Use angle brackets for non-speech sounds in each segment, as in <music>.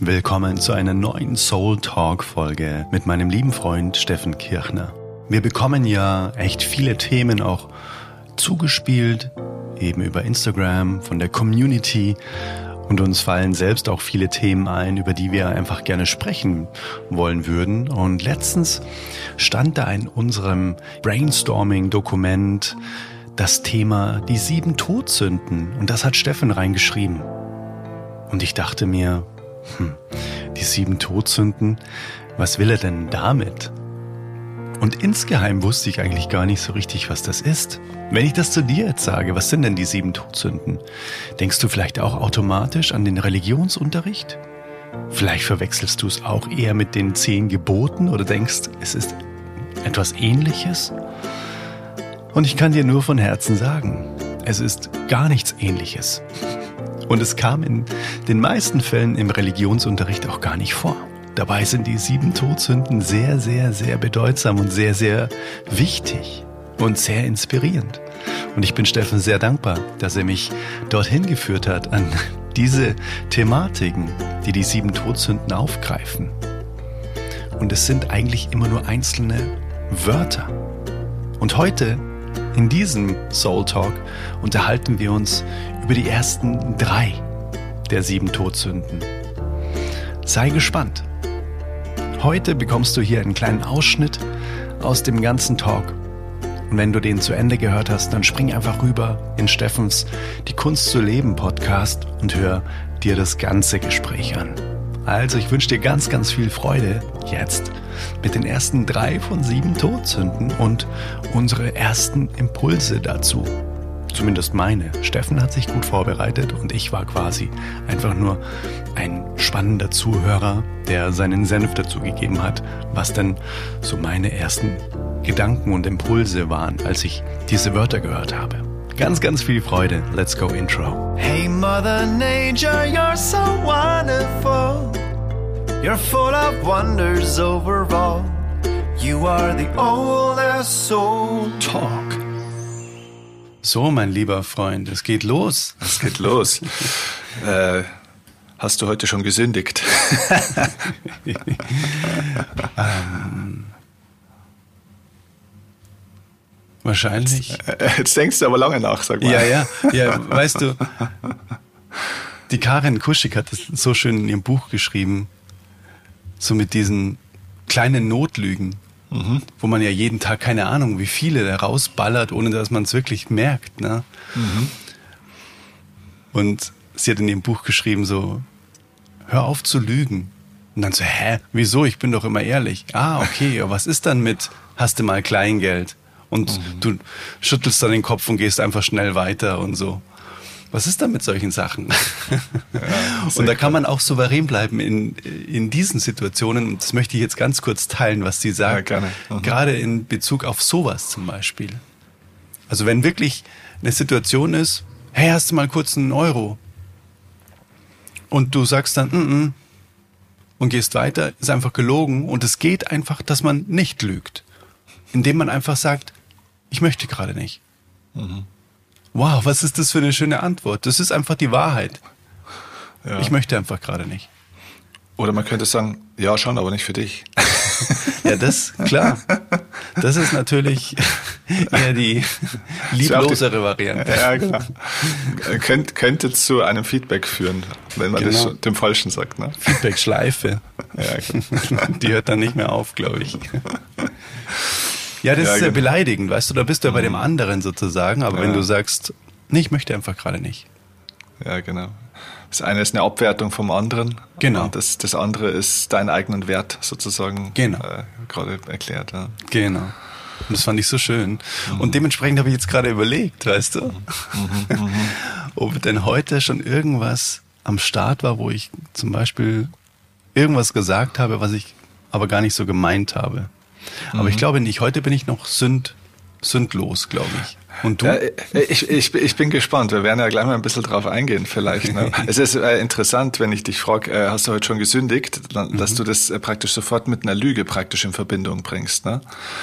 Willkommen zu einer neuen Soul Talk Folge mit meinem lieben Freund Steffen Kirchner. Wir bekommen ja echt viele Themen auch zugespielt, eben über Instagram, von der Community. Und uns fallen selbst auch viele Themen ein, über die wir einfach gerne sprechen wollen würden. Und letztens stand da in unserem Brainstorming-Dokument das Thema die sieben Todsünden. Und das hat Steffen reingeschrieben. Und ich dachte mir, hm, die sieben Todsünden, was will er denn damit? Und insgeheim wusste ich eigentlich gar nicht so richtig, was das ist. Wenn ich das zu dir jetzt sage, was sind denn die sieben Todsünden? Denkst du vielleicht auch automatisch an den Religionsunterricht? Vielleicht verwechselst du es auch eher mit den zehn Geboten oder denkst, es ist etwas ähnliches? Und ich kann dir nur von Herzen sagen, es ist gar nichts ähnliches. Und es kam in den meisten Fällen im Religionsunterricht auch gar nicht vor. Dabei sind die sieben Todsünden sehr, sehr, sehr bedeutsam und sehr, sehr wichtig und sehr inspirierend. Und ich bin Steffen sehr dankbar, dass er mich dorthin geführt hat an <laughs> diese Thematiken, die die sieben Todsünden aufgreifen. Und es sind eigentlich immer nur einzelne Wörter. Und heute, in diesem Soul Talk, unterhalten wir uns über die ersten drei der sieben Todsünden. Sei gespannt. Heute bekommst du hier einen kleinen Ausschnitt aus dem ganzen Talk. Und wenn du den zu Ende gehört hast, dann spring einfach rüber in Steffens Die Kunst zu leben Podcast und hör dir das ganze Gespräch an. Also ich wünsche dir ganz, ganz viel Freude jetzt mit den ersten drei von sieben Todsünden und unsere ersten Impulse dazu zumindest meine. Steffen hat sich gut vorbereitet und ich war quasi einfach nur ein spannender Zuhörer, der seinen Senf dazu gegeben hat, was denn so meine ersten Gedanken und Impulse waren, als ich diese Wörter gehört habe. Ganz, ganz viel Freude. Let's go Intro. Hey Mother Nature. You're full of wonders overall. You are the oldest soul. Talk. So, mein lieber Freund, es geht los. Es geht los. <laughs> äh, hast du heute schon gesündigt? <laughs> ähm, wahrscheinlich. Äh, jetzt denkst du aber lange nach, sag mal. Ja, ja, ja, weißt du, die Karin Kuschig hat das so schön in ihrem Buch geschrieben, so mit diesen kleinen Notlügen mhm. wo man ja jeden Tag keine Ahnung, wie viele da rausballert, ohne dass man es wirklich merkt. Ne? Mhm. Und sie hat in ihrem Buch geschrieben so, hör auf zu lügen. Und dann so, hä, wieso? Ich bin doch immer ehrlich. Ah, okay, aber was ist dann mit, hast du mal Kleingeld? Und mhm. du schüttelst dann den Kopf und gehst einfach schnell weiter und so was ist da mit solchen Sachen? <laughs> Ja, und da kann man auch souverän bleiben in, in diesen Situationen. Und das möchte ich jetzt ganz kurz teilen, was sie sagt. Ja. Mhm. Gerade in Bezug auf sowas zum Beispiel. Also wenn wirklich eine Situation ist, hey, hast du mal kurz einen Euro? Und du sagst dann, mm -mm, und gehst weiter, ist einfach gelogen. Und es geht einfach, dass man nicht lügt. Indem man einfach sagt, ich möchte gerade nicht. Mhm. Wow, was ist das für eine schöne Antwort? Das ist einfach die Wahrheit. Ja. Ich möchte einfach gerade nicht. Oder man könnte sagen, ja, schon, aber nicht für dich. <laughs> ja, das, klar. Das ist natürlich <laughs> eher die lieblosere Variante. Ja, genau. Könnt, könnte zu einem Feedback führen, wenn man genau. das dem Falschen sagt. Ne? Feedback-Schleife. Ja. Die hört dann nicht mehr auf, glaube ich. <laughs> Ja, das ja, ist ja genau. beleidigend, weißt du, da bist du ja bei dem mhm. anderen sozusagen, aber ja. wenn du sagst, nee, ich möchte einfach gerade nicht. Ja, genau. Das eine ist eine Abwertung vom anderen. Genau. Und das, das andere ist deinen eigenen Wert sozusagen genau. äh, gerade erklärt. Ja. Genau. Und das fand ich so schön. Mhm. Und dementsprechend habe ich jetzt gerade überlegt, weißt du, mhm. mhm. <laughs> ob denn heute schon irgendwas am Start war, wo ich zum Beispiel irgendwas gesagt habe, was ich aber gar nicht so gemeint habe. Aber mhm. ich glaube nicht. Heute bin ich noch sünd, sündlos, glaube ich. Und du? Ja, ich, ich, ich bin gespannt. Wir werden ja gleich mal ein bisschen drauf eingehen vielleicht. Ne? <laughs> es ist äh, interessant, wenn ich dich frage, äh, hast du heute schon gesündigt, dann, dass mhm. du das äh, praktisch sofort mit einer Lüge praktisch in Verbindung bringst. Ne?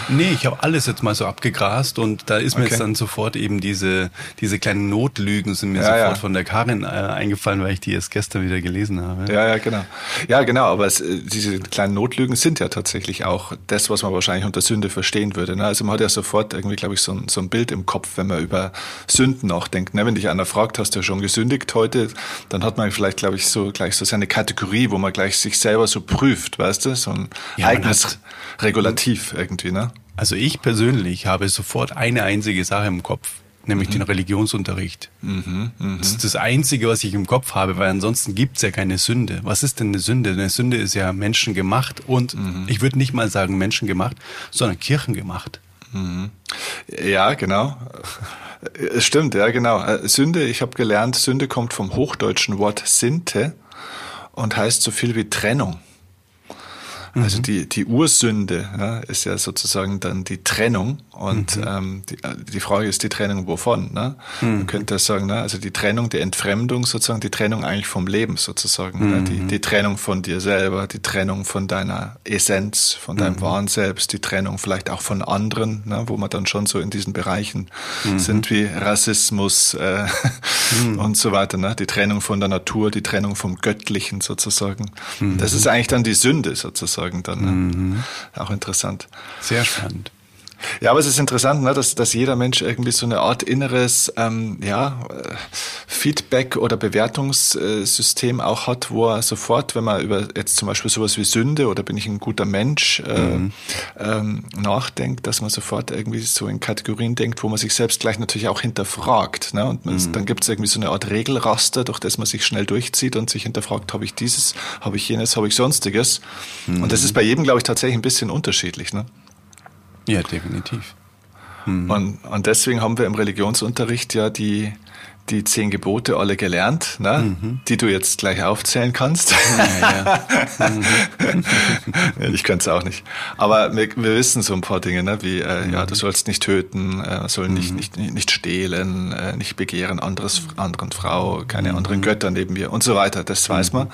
Nee, ich habe alles jetzt mal so abgegrast und da ist mir okay. jetzt dann sofort eben diese, diese kleinen Notlügen sind mir ja, sofort ja. von der Karin äh, eingefallen, weil ich die erst gestern wieder gelesen habe. Ja, ja, genau. Ja, genau, aber es, äh, diese kleinen Notlügen sind ja tatsächlich auch das, was man wahrscheinlich unter Sünde verstehen würde. Ne? Also man hat ja sofort irgendwie, glaube ich, so ein, so ein Bild im Kopf, wenn man über Sünden nachdenkt. Ne? Wenn dich einer fragt, hast du schon gesündigt heute, dann hat man vielleicht, glaube ich, so gleich so seine Kategorie, wo man gleich sich selber so prüft, weißt du? So ein ja, eigenes Regulativ irgendwie, ne? Also ich persönlich habe sofort eine einzige Sache im Kopf nämlich mhm. den Religionsunterricht. Mhm, mh. Das ist das Einzige, was ich im Kopf habe, weil ansonsten gibt's ja keine Sünde. Was ist denn eine Sünde? Eine Sünde ist ja menschengemacht und mhm. ich würde nicht mal sagen menschengemacht, sondern kirchengemacht. Mhm. Ja, genau. Es stimmt, ja, genau. Äh, Sünde, ich habe gelernt, Sünde kommt vom hochdeutschen Wort Sinte und heißt so viel wie Trennung. Also mhm. die, die Ursünde ja, ist ja sozusagen dann die Trennung. Und mhm. ähm, die, die Frage ist die Trennung wovon? Ne? Mhm. Man könnte sagen, ne? also die Trennung, die Entfremdung sozusagen, die Trennung eigentlich vom Leben sozusagen. Ne? Die, mhm. die Trennung von dir selber, die Trennung von deiner Essenz, von deinem mhm. wahren Selbst, die Trennung vielleicht auch von anderen, ne? wo man dann schon so in diesen Bereichen mhm. sind wie Rassismus äh, und so weiter. Ne? Die Trennung von der Natur, die Trennung vom Göttlichen sozusagen. Das ist eigentlich dann die Sünde sozusagen sagen dann. Ne? Mhm. Auch interessant. Sehr spannend. Ja, aber es ist interessant, ne, dass, dass jeder Mensch irgendwie so eine Art inneres ähm, ja, äh, Feedback- oder Bewertungssystem auch hat, wo er sofort, wenn man über jetzt zum Beispiel sowas wie Sünde oder bin ich ein guter Mensch äh, mhm. ähm, nachdenkt, dass man sofort irgendwie so in Kategorien denkt, wo man sich selbst gleich natürlich auch hinterfragt. Ne? Und mhm. dann gibt es irgendwie so eine Art Regelraster, durch das man sich schnell durchzieht und sich hinterfragt, habe ich dieses, habe ich jenes, habe ich sonstiges. Mhm. Und das ist bei jedem, glaube ich, tatsächlich ein bisschen unterschiedlich. Ne? Ja, definitiv. Mhm. Und, und deswegen haben wir im Religionsunterricht ja die, die zehn Gebote alle gelernt, ne? Mhm. die du jetzt gleich aufzählen kannst. Ja, ja. Mhm. <laughs> ich könnte es auch nicht. Aber wir, wir, wissen so ein paar Dinge, ne? wie äh, mhm. ja, du sollst nicht töten, äh, soll nicht, mhm. nicht, nicht stehlen, äh, nicht begehren anderes, anderen Frau, keine mhm. anderen Götter neben mir und so weiter. Das weiß man.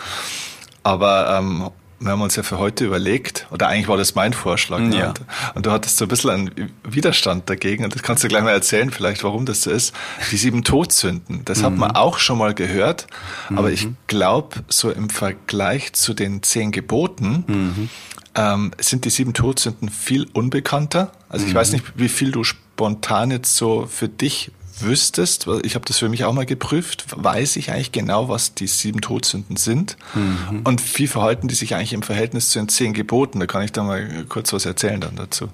Aber ähm, wir haben uns ja für heute überlegt, oder eigentlich war das mein Vorschlag, ne? ja. und, du hattest so ein bisschen einen Widerstand dagegen, und das kannst du gleich mal erzählen, vielleicht, warum das so ist. Die sieben Todsünden, das mhm. hat man auch schon mal gehört, mhm. aber ich glaube, so im Vergleich zu den zehn Geboten mhm. ähm, sind die sieben Todsünden viel unbekannter. Also ich weiß mhm. nicht, wie viel du spontan jetzt so für dich wüsstest, ich habe das für mich auch mal geprüft, weiß ich eigentlich genau, was die sieben Todsünden sind mhm. und wie verhalten die sich eigentlich im Verhältnis zu den zehn Geboten. Da kann ich da mal kurz was erzählen dann dazu.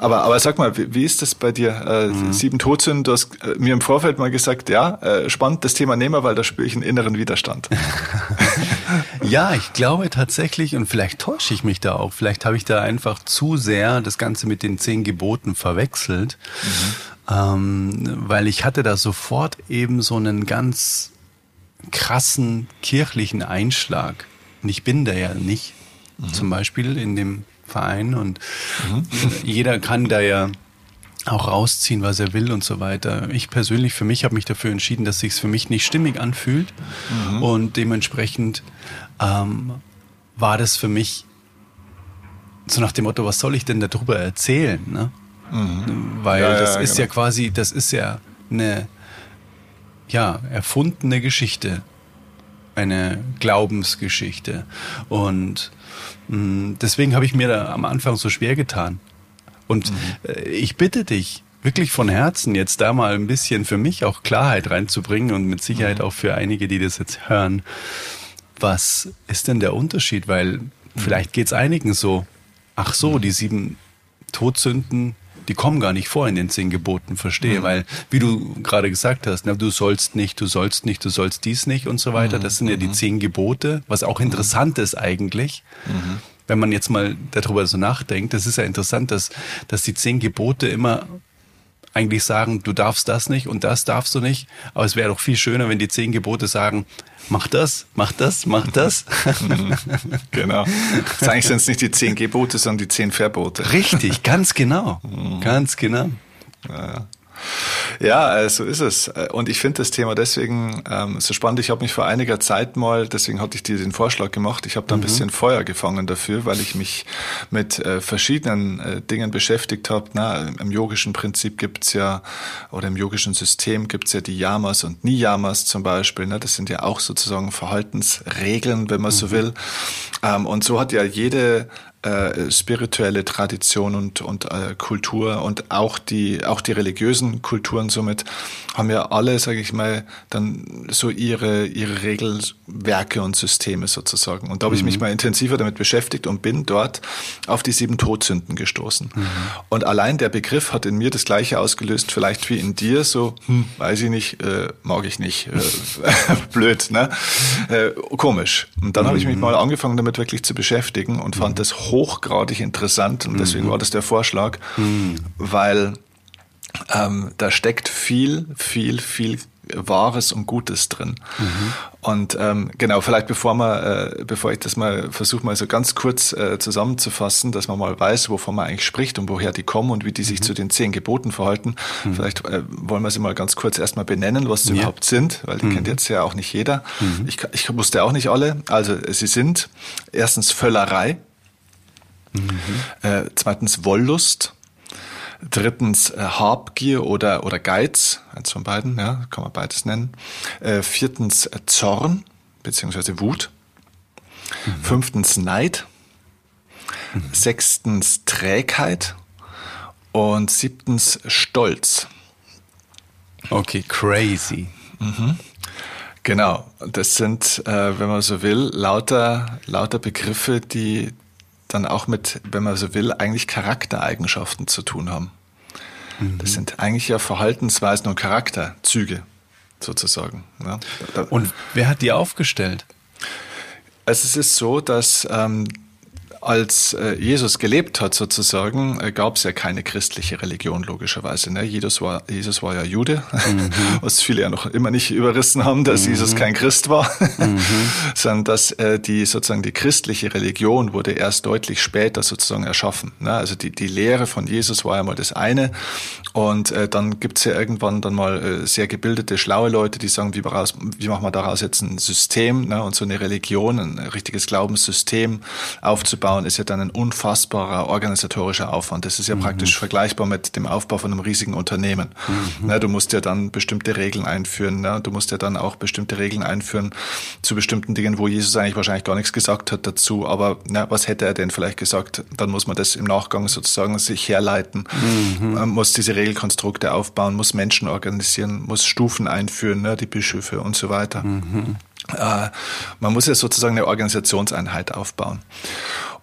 Aber, aber sag mal, wie, wie ist das bei dir? Äh, mhm. Sieben Todsünden, du hast äh, mir im Vorfeld mal gesagt, ja, äh, spannend das Thema nehmen wir, weil da spüre ich einen inneren Widerstand. <laughs> ja, ich glaube tatsächlich, und vielleicht täusche ich mich da auch, vielleicht habe ich da einfach zu sehr das Ganze mit den zehn Geboten verwechselt. Mhm ähm, weil ich hatte da sofort eben so einen ganz krassen kirchlichen Einschlag. Und ich bin da ja nicht, mhm. zum Beispiel in dem Verein und mhm. <laughs> jeder kann da ja auch rausziehen, was er will und so weiter. Ich persönlich für mich habe mich dafür entschieden, dass sich es für mich nicht stimmig anfühlt mhm. und dementsprechend ähm, war das für mich so nach dem Motto, was soll ich denn darüber erzählen? Ne? Mhm. Weil ja, das ja, ist genau. ja quasi, das ist ja eine ja, erfundene Geschichte. Eine Glaubensgeschichte. Und mh, mm, deswegen habe ich mir da am Anfang so schwer getan. Und mhm. äh, ich bitte dich, wirklich von Herzen jetzt da mal ein bisschen für mich auch Klarheit reinzubringen und mit Sicherheit mhm. auch für einige, die das jetzt hören. Was ist denn der Unterschied? Weil mhm. vielleicht geht es einigen so. Ach so, mhm. die sieben Todsünden, die kommen gar nicht vor in den zehn Geboten, verstehe, mhm. weil, wie du gerade gesagt hast, na, du sollst nicht, du sollst nicht, du sollst dies nicht und so weiter, mhm. das sind ja die mhm. zehn Gebote, was auch interessant ist eigentlich. Mhm. Wenn man jetzt mal darüber so nachdenkt, das ist ja interessant, dass, dass die zehn Gebote immer eigentlich sagen, du darfst das nicht und das darfst du nicht. Aber es wäre doch viel schöner, wenn die zehn Gebote sagen, mach das, mach das, mach das. genau. Eigentlich sind es nicht die zehn Gebote, sondern die zehn Verbote. Richtig, ganz genau. Mhm. Ganz genau. Ja. Ja, äh, so ist es. Äh, und ich finde das Thema deswegen ähm, so spannend. Ich habe mich vor einiger Zeit mal, deswegen hatte ich dir den Vorschlag gemacht, ich habe da ein mhm. bisschen Feuer gefangen dafür, weil ich mich mit äh, verschiedenen äh, Dingen beschäftigt habe. Na, Im yogischen Prinzip gibt's ja, oder im yogischen System gibt's ja die Yamas und Niyamas zum Beispiel. Ne? Das sind ja auch sozusagen Verhaltensregeln, wenn man mhm. so will. Ähm, und so hat ja jede äh, spirituelle Tradition und, und äh, Kultur und auch die, auch die religiösen Kulturen somit haben ja alle, sage ich mal, dann so ihre, ihre Regelwerke und Systeme sozusagen. Und da habe ich mich mhm. mal intensiver damit beschäftigt und bin dort auf die sieben Todsünden gestoßen. Mhm. Und allein der Begriff hat in mir das Gleiche ausgelöst, vielleicht wie in dir, so, hm, weiß ich nicht, äh, mag ich nicht, äh, <laughs> blöd, ne? Äh, komisch. Und dann mhm. habe ich mich mhm. mal angefangen, damit wirklich zu beschäftigen und fand das hochgradig interessant und deswegen mhm. war das der Vorschlag, mhm. weil ähm, da steckt viel, viel, viel Wahres und Gutes drin. Mhm. Und ähm, genau, vielleicht bevor man, äh, bevor ich das mal versuche, mal so ganz kurz äh, zusammenzufassen, dass man mal weiß, wovon man eigentlich spricht und woher die kommen und wie die sich mhm. zu den zehn Geboten verhalten. Mhm. Vielleicht äh, wollen wir sie mal ganz kurz erstmal benennen, was sie ja. überhaupt sind, weil die mhm. kennt jetzt ja auch nicht jeder. Mhm. Ich, ich wusste auch nicht alle. Also sie sind erstens Völlerei, Mhm. Äh, zweitens Wollust. Drittens äh, Habgier oder, oder Geiz, eins von beiden, ja, kann man beides nennen. Äh, viertens äh, Zorn beziehungsweise Wut. Mhm. Fünftens Neid. Mhm. Sechstens Trägheit. Und siebtens Stolz. Okay, crazy. Mhm. Genau, das sind, äh, wenn man so will, lauter, lauter Begriffe, die dann auch mit, wenn man so will, eigentlich Charaktereigenschaften zu tun haben. Mhm. Das sind eigentlich ja Verhaltensweisen und Charakterzüge sozusagen. Ja. Und wer hat die aufgestellt? Also es ist so, dass ähm, als äh, Jesus gelebt hat sozusagen, äh, gab es ja keine christliche Religion logischerweise. Ne? Jesus, war, Jesus war ja Jude, mhm. <laughs> was viele ja noch immer nicht überrissen haben, dass mhm. Jesus kein Christ war, mhm. <laughs> sondern dass äh, die sozusagen die christliche Religion wurde erst deutlich später sozusagen erschaffen. Ne? Also die, die Lehre von Jesus war ja mal das eine und äh, dann gibt's ja irgendwann dann mal äh, sehr gebildete, schlaue Leute, die sagen, wie, raus, wie machen wir daraus jetzt ein System ne? und so eine Religion, ein richtiges Glaubenssystem aufzubauen aufbauen, ist ja dann ein unfassbarer organisatorischer Aufwand. Das ist ja mhm. praktisch vergleichbar mit dem Aufbau von einem riesigen Unternehmen. Mhm. Na, du musst ja dann bestimmte Regeln einführen. Na, du musst ja dann auch bestimmte Regeln einführen zu bestimmten Dingen, wo Jesus eigentlich wahrscheinlich gar nichts gesagt hat dazu. Aber na, was hätte er denn vielleicht gesagt? Dann muss man das im Nachgang sozusagen sich herleiten, mhm. man muss diese Regelkonstrukte aufbauen, muss Menschen organisieren, muss Stufen einführen, ne, die Bischöfe und so weiter. Mhm. Äh, man muss ja sozusagen eine Organisationseinheit aufbauen.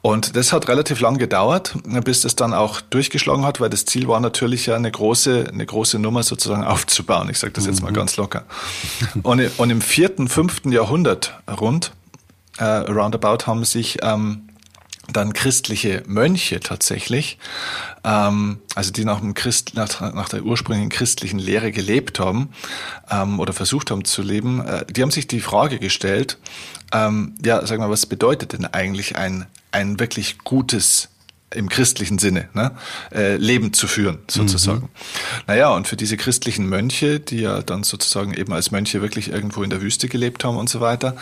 Und das hat relativ lang gedauert, bis das dann auch durchgeschlagen hat, weil das Ziel war natürlich ja eine große, eine große Nummer sozusagen <laughs> aufzubauen. Ich sage das jetzt mal mhm. ganz locker. Und, und im vierten, fünften Jahrhundert rund, äh, roundabout, haben sich ähm, dann christliche Mönche tatsächlich, ähm, also die nach, dem Christ, nach, nach der ursprünglichen christlichen Lehre gelebt haben ähm, oder versucht haben zu leben, äh, die haben sich die Frage gestellt, ähm, ja, sag mal, was bedeutet denn eigentlich ein, ein wirklich gutes im christlichen Sinne, ne, äh, Leben zu führen, sozusagen. Mhm. Naja, und für diese christlichen Mönche, die ja dann sozusagen eben als Mönche wirklich irgendwo in der Wüste gelebt haben und so weiter,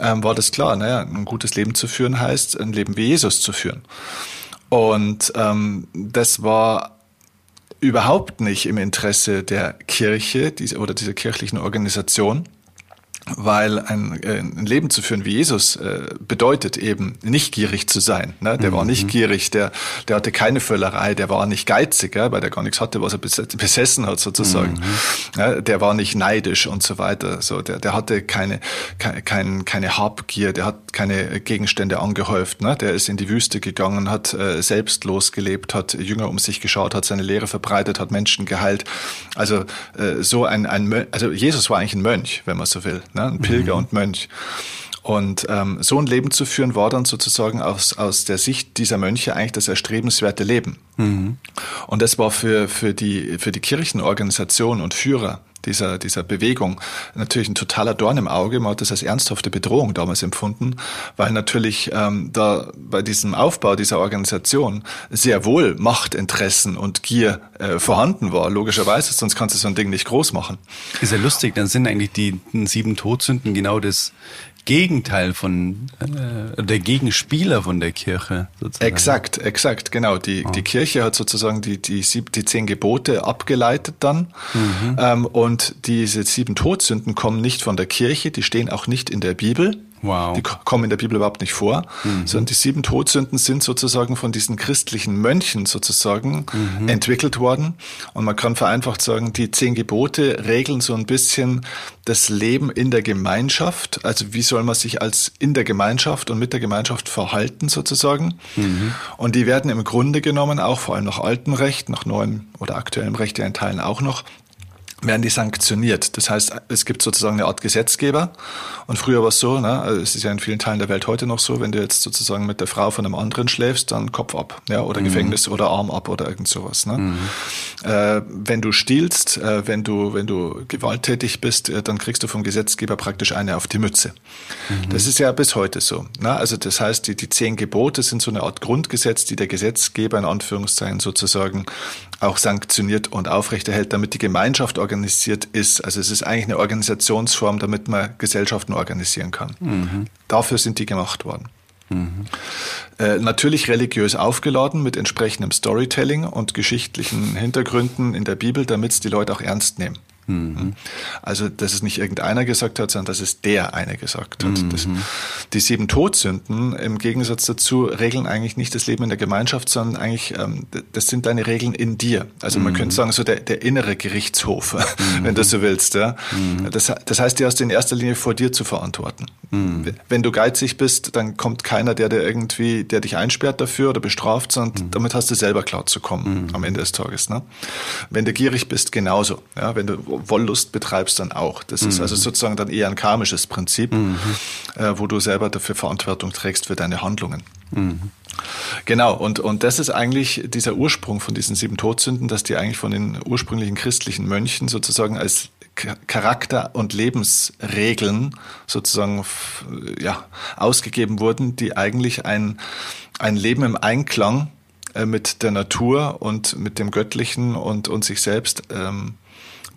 ähm, war das klar, naja, ein gutes Leben zu führen heißt, ein Leben wie Jesus zu führen. Und ähm, das war überhaupt nicht im Interesse der Kirche diese, oder dieser kirchlichen Organisation, weil ein, äh, ein Leben zu führen wie Jesus äh, bedeutet eben nicht gierig zu sein. Ne? Der mhm. war nicht mhm. gierig, der, der hatte keine Völlerei, der war nicht geizig, ja? weil der gar nichts hatte, was er besessen hat sozusagen. Mhm. Ja, der war nicht neidisch und so weiter. So, der, der hatte keine, keine, keine Habgier, der hat keine Gegenstände angehäuft. Ne? Der ist in die Wüste gegangen, hat äh, selbstlos gelebt, hat Jünger um sich geschaut, hat seine Lehre verbreitet, hat Menschen geheilt. Also äh, so ein, ein also Jesus war eigentlich ein Mönch, wenn man so will ne? ein Pilger mhm. und Mönch. Und ähm, so ein Leben zu führen, war dann sozusagen aus, aus der Sicht dieser Mönche eigentlich das erstrebenswerte Leben. Mhm. Und das war für, für, die, für die Kirchenorganisation und Führer dieser, dieser Bewegung natürlich ein totaler Dorn im Auge. Man hat das als ernsthafte Bedrohung damals empfunden, weil natürlich ähm, da bei diesem Aufbau dieser Organisation sehr wohl Machtinteressen und Gier äh, vorhanden war, logischerweise, sonst kannst du so ein Ding nicht groß machen. Ist ja lustig, dann sind eigentlich die sieben Todsünden genau das Gegenteil von äh, der Gegenspieler von der Kirche. Sozusagen. Exakt, exakt, genau. Die, oh. die Kirche hat sozusagen die, die, sieb, die zehn Gebote abgeleitet dann. Mhm. Ähm, und diese sieben Todsünden kommen nicht von der Kirche, die stehen auch nicht in der Bibel. Wow. Die kommen in der Bibel überhaupt nicht vor, mhm. sondern die sieben Todsünden sind sozusagen von diesen christlichen Mönchen sozusagen mhm. entwickelt worden. Und man kann vereinfacht sagen, die zehn Gebote regeln so ein bisschen das Leben in der Gemeinschaft. Also wie soll man sich als in der Gemeinschaft und mit der Gemeinschaft verhalten sozusagen. Mhm. Und die werden im Grunde genommen auch vor allem nach altem Recht, nach neuem oder aktuellem Recht ja in Teilen auch noch werden die sanktioniert. Das heißt, es gibt sozusagen eine Art Gesetzgeber. Und früher war es so, ne, also es ist ja in vielen Teilen der Welt heute noch so, wenn du jetzt sozusagen mit der Frau von einem anderen schläfst, dann Kopf ab, ja, oder mhm. Gefängnis oder Arm ab oder irgend sowas. Ne? Mhm. Äh, wenn du stiehlst, äh, wenn du wenn du gewalttätig bist, äh, dann kriegst du vom Gesetzgeber praktisch eine auf die Mütze. Mhm. Das ist ja bis heute so. Ne? Also das heißt, die die zehn Gebote sind so eine Art Grundgesetz, die der Gesetzgeber in Anführungszeichen sozusagen auch sanktioniert und aufrechterhält, damit die Gemeinschaft organisiert ist. Also es ist eigentlich eine Organisationsform, damit man Gesellschaften organisieren kann. Mhm. Dafür sind die gemacht worden. Mhm. Äh, natürlich religiös aufgeladen mit entsprechendem Storytelling und geschichtlichen Hintergründen in der Bibel, damit es die Leute auch ernst nehmen. Mhm. Also, dass es nicht irgendeiner gesagt hat, sondern dass es der eine gesagt hat. Mhm. Das, die sieben Todsünden im Gegensatz dazu regeln eigentlich nicht das Leben in der Gemeinschaft, sondern eigentlich, ähm, das sind deine Regeln in dir. Also man mhm. könnte sagen, so der, der innere Gerichtshof, mhm. <laughs> wenn du so willst. Ja? Mhm. Das, das heißt, die hast du in erster Linie vor dir zu verantworten. Mhm. Wenn du geizig bist, dann kommt keiner, der dir irgendwie, der dich einsperrt dafür oder bestraft, sondern damit hast du selber klar zu kommen am Ende des Tages. Ne? Wenn du gierig bist, genauso. Ja? Wenn du Wollust betreibst, dann auch. Das mhm. ist also sozusagen dann eher ein karmisches Prinzip, mhm. äh, wo du selber dafür Verantwortung trägst für deine Handlungen. Mhm. Genau, und, und das ist eigentlich dieser Ursprung von diesen sieben Todsünden, dass die eigentlich von den ursprünglichen christlichen Mönchen sozusagen als Charakter- und Lebensregeln sozusagen ja, ausgegeben wurden, die eigentlich ein, ein Leben im Einklang äh, mit der Natur und mit dem Göttlichen und, und sich selbst ähm,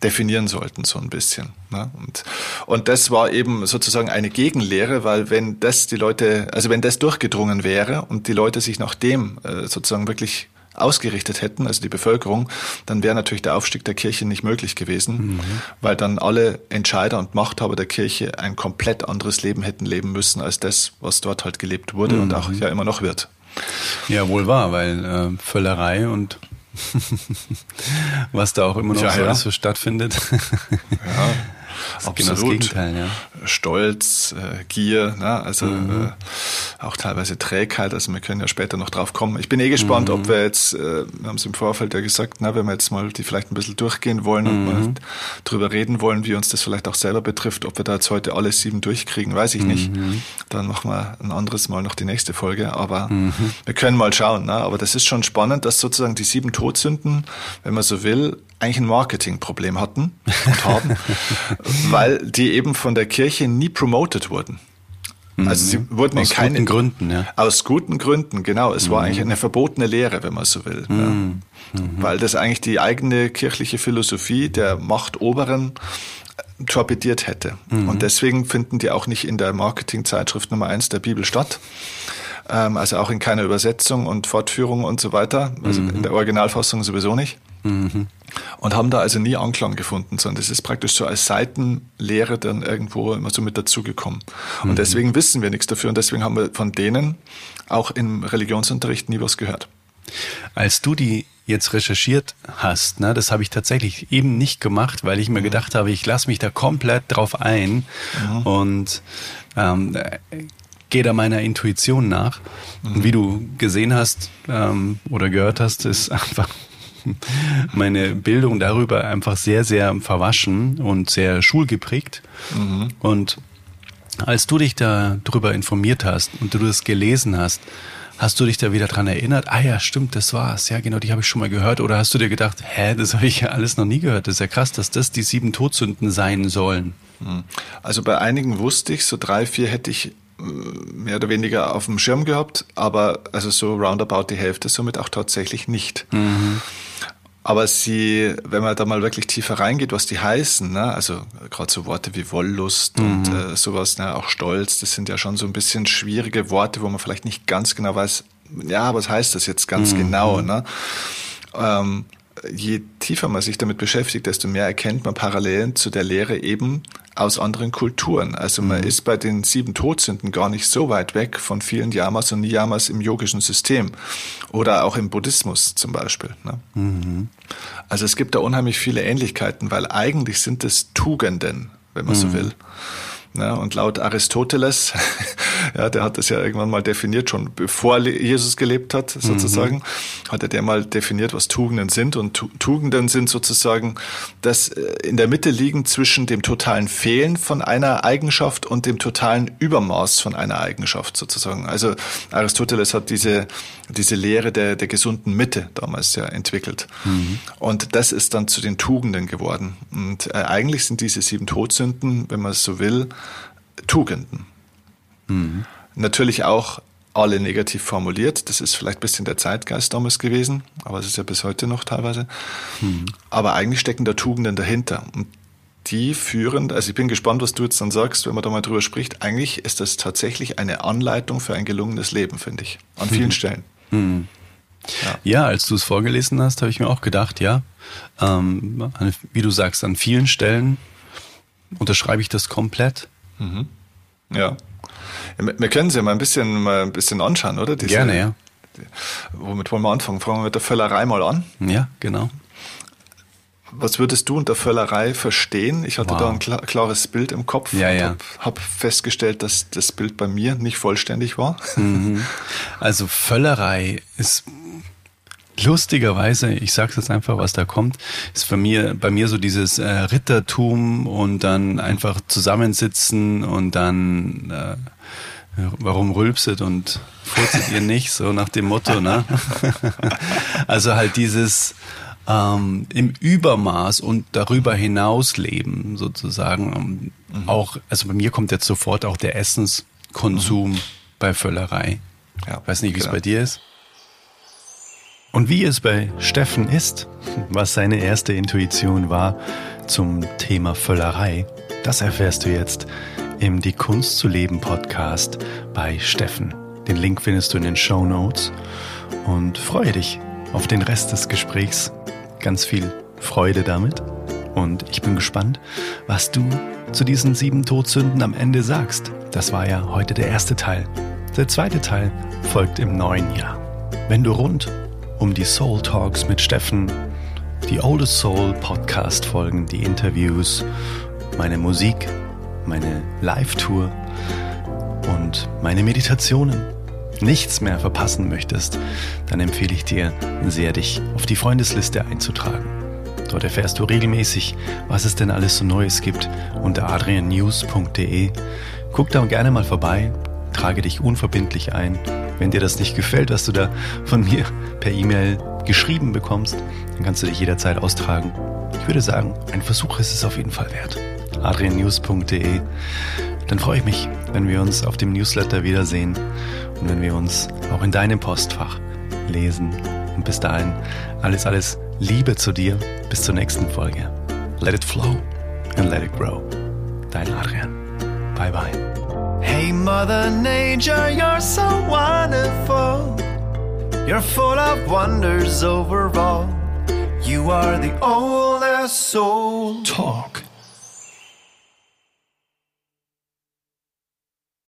definieren sollten, so ein bisschen. Ne? Und, und das war eben sozusagen eine Gegenlehre, weil wenn das die Leute, also wenn das durchgedrungen wäre und die Leute sich nach dem äh, sozusagen wirklich ausgerichtet hätten, also die Bevölkerung, dann wäre natürlich der Aufstieg der Kirche nicht möglich gewesen, mhm. weil dann alle Entscheider und Machthaber der Kirche ein komplett anderes Leben hätten leben müssen als das, was dort halt gelebt wurde mhm. und auch ja immer noch wird. Ja, wohl wahr, weil äh, Völlerei und Was da auch immer noch ja, so, ja. so stattfindet. Ja. Absolut. <laughs> Genau das Gegenteil, ja. Stolz, äh, Gier, ne? also mhm. äh, auch teilweise Trägheit. Also wir können ja später noch drauf kommen. Ich bin eh gespannt, mhm. ob wir jetzt, äh, wir haben es im Vorfeld ja gesagt, na, wenn wir jetzt mal die vielleicht ein bisschen durchgehen wollen mhm. und mal drüber reden wollen, wie uns das vielleicht auch selber betrifft, ob wir da jetzt heute alle sieben durchkriegen, weiß ich nicht. Mhm. Dann machen wir ein anderes Mal noch die nächste Folge. Aber mhm. wir können mal schauen. Ne? Aber das ist schon spannend, dass sozusagen die sieben Todsünden, wenn man so will, eigentlich ein Marketingproblem hatten und haben, <laughs> weil die eben von der Kirche nie promoted wurden. Also sie mhm. wurden aus in keinen Gründen, ja. Aus guten Gründen, genau. Es mhm. war eigentlich eine verbotene Lehre, wenn man so will. Mhm. Ja. Mhm. Weil das eigentlich die eigene kirchliche Philosophie der Machtoberen äh, torpediert hätte. Mhm. Und deswegen finden die auch nicht in der Marketingzeitschrift Nummer eins der Bibel statt. Ähm, also auch in keiner Übersetzung und Fortführung und so weiter. Also in der Originalfassung sowieso nicht. Mhm. Und haben da also nie Anklang gefunden, sondern das ist praktisch so als Seitenlehre dann irgendwo immer so mit dazugekommen. Und mhm. deswegen wissen wir nichts dafür und deswegen haben wir von denen auch im Religionsunterricht nie was gehört. Als du die jetzt recherchiert hast, ne, das habe ich tatsächlich eben nicht gemacht, weil ich mir mhm. gedacht habe, ich lasse mich da komplett drauf ein mhm. und ähm, gehe da meiner Intuition nach. Mhm. Und wie du gesehen hast ähm, oder gehört hast, ist <laughs> einfach <laughs> meine Bildung darüber einfach sehr, sehr verwaschen und sehr schulgeprägt. Mhm. Und Als du dich da drüber informiert hast und du das gelesen hast, Hast du dich da wieder dran erinnert? Ah ja, stimmt, das war's. Ja, genau, die habe ich schon mal gehört. Oder hast du dir gedacht, hä, das habe ich ja alles noch nie gehört. Das ist ja krass, dass das die sieben Todsünden sein sollen. Hm. Also bei einigen wusste ich, so drei, vier hätte ich äh, mehr oder weniger auf dem Schirm gehabt, aber also so roundabout die Hälfte somit auch tatsächlich nicht. Mhm. Aber sie, wenn man da mal wirklich tiefer reingeht, was die heißen, ne? also gerade so Worte wie Wollust mhm. und äh, sowas, ne? auch Stolz, das sind ja schon so ein bisschen schwierige Worte, wo man vielleicht nicht ganz genau weiß, ja, was heißt das jetzt ganz mhm. genau. Ne? Ähm, je tiefer man sich damit beschäftigt, desto mehr erkennt man Parallelen zu der Lehre eben aus anderen Kulturen. Also man mhm. ist bei den sieben Todsünden gar nicht so weit weg von vielen Yamas und Niyamas im yogischen System oder auch im Buddhismus zum Beispiel. Ne? Mhm. Also es gibt da unheimlich viele Ähnlichkeiten, weil eigentlich sind es Tugenden, wenn man mhm. so will. Ja, und laut Aristoteles, ja, der hat das ja irgendwann mal definiert, schon bevor Jesus gelebt hat, sozusagen, mhm. hat er der mal definiert, was Tugenden sind. Und Tugenden sind sozusagen das äh, in der Mitte liegen zwischen dem totalen Fehlen von einer Eigenschaft und dem totalen Übermaß von einer Eigenschaft sozusagen. Also Aristoteles hat diese, diese Lehre der, der gesunden Mitte damals ja entwickelt. Mhm. Und das ist dann zu den Tugenden geworden. Und äh, eigentlich sind diese sieben Todsünden, wenn man es so will, Tugenden. Mhm. Natürlich auch alle negativ formuliert. Das ist vielleicht ein bisschen der Zeitgeist damals gewesen, aber es ist ja bis heute noch teilweise. Mhm. Aber eigentlich stecken da Tugenden dahinter. Und die führen, also ich bin gespannt, was du jetzt dann sagst, wenn man da mal drüber spricht. Eigentlich ist das tatsächlich eine Anleitung für ein gelungenes Leben, finde ich. An vielen mhm. Stellen. Mhm. Ja. ja. als du es vorgelesen hast, habe ich mir auch gedacht, ja, ähm, wie du sagst, an vielen Stellen unterschreibe ich das komplett. Mhm. Ja. Wir können sie ja mal ein bisschen, mal ein bisschen anschauen, oder? Diese, Gerne, ja. Womit wollen wir anfangen? Fangen wir mit der Völlerei mal an. Ja, genau. Was würdest du unter Völlerei verstehen? Ich hatte wow. da ein klar, klares Bild im Kopf ja, ja. habe hab festgestellt, dass das Bild bei mir nicht vollständig war. Mhm. Also Völlerei ist lustigerweise, ich sag's jetzt einfach, was da kommt, ist bei mir, bei mir so dieses äh, Rittertum und dann einfach zusammensitzen und dann äh, warum rülpset und furzet ihr nicht, so nach dem Motto, ne? <laughs> also halt dieses ähm, im Übermaß und darüber hinaus leben, sozusagen. Ähm, mhm. Auch, also bei mir kommt jetzt sofort auch der Essenskonsum mhm. bei Völlerei. Ja, Weiß nicht, wie es genau. bei dir ist. Und wie es bei Steffen ist, was seine erste Intuition war zum Thema Völlerei, das erfährst du jetzt im Die Kunst zu leben Podcast bei Steffen. Den Link findest du in den Show Notes und freue dich auf den Rest des Gesprächs. Ganz viel Freude damit und ich bin gespannt, was du zu diesen sieben Todsünden am Ende sagst. Das war ja heute der erste Teil. Der zweite Teil folgt im neuen Jahr. Wenn du rund um die Soul Talks mit Steffen, die Oldest Soul Podcast Folgen, die Interviews, meine Musik, meine Live-Tour und meine Meditationen nichts mehr verpassen möchtest, dann empfehle ich dir sehr, dich auf die Freundesliste einzutragen. Dort erfährst du regelmäßig, was es denn alles so Neues gibt unter adriannews.de. Guck da gerne mal vorbei, trage dich unverbindlich ein wenn dir das nicht gefällt, was du da von mir per E-Mail geschrieben bekommst, dann kannst du dich jederzeit austragen. Ich würde sagen, ein Versuch ist es auf jeden Fall wert. adriannews.de Dann freue ich mich, wenn wir uns auf dem Newsletter wiedersehen und wenn wir uns auch in deinem Postfach lesen. Und bis dahin alles, alles Liebe zu dir. Bis zur nächsten Folge. Let it flow and let it grow. Dein Adrian. Bye bye. Hey, Mother Nature, you're so wonderful. You're full of wonders overall. You are the oldest soul. Talk.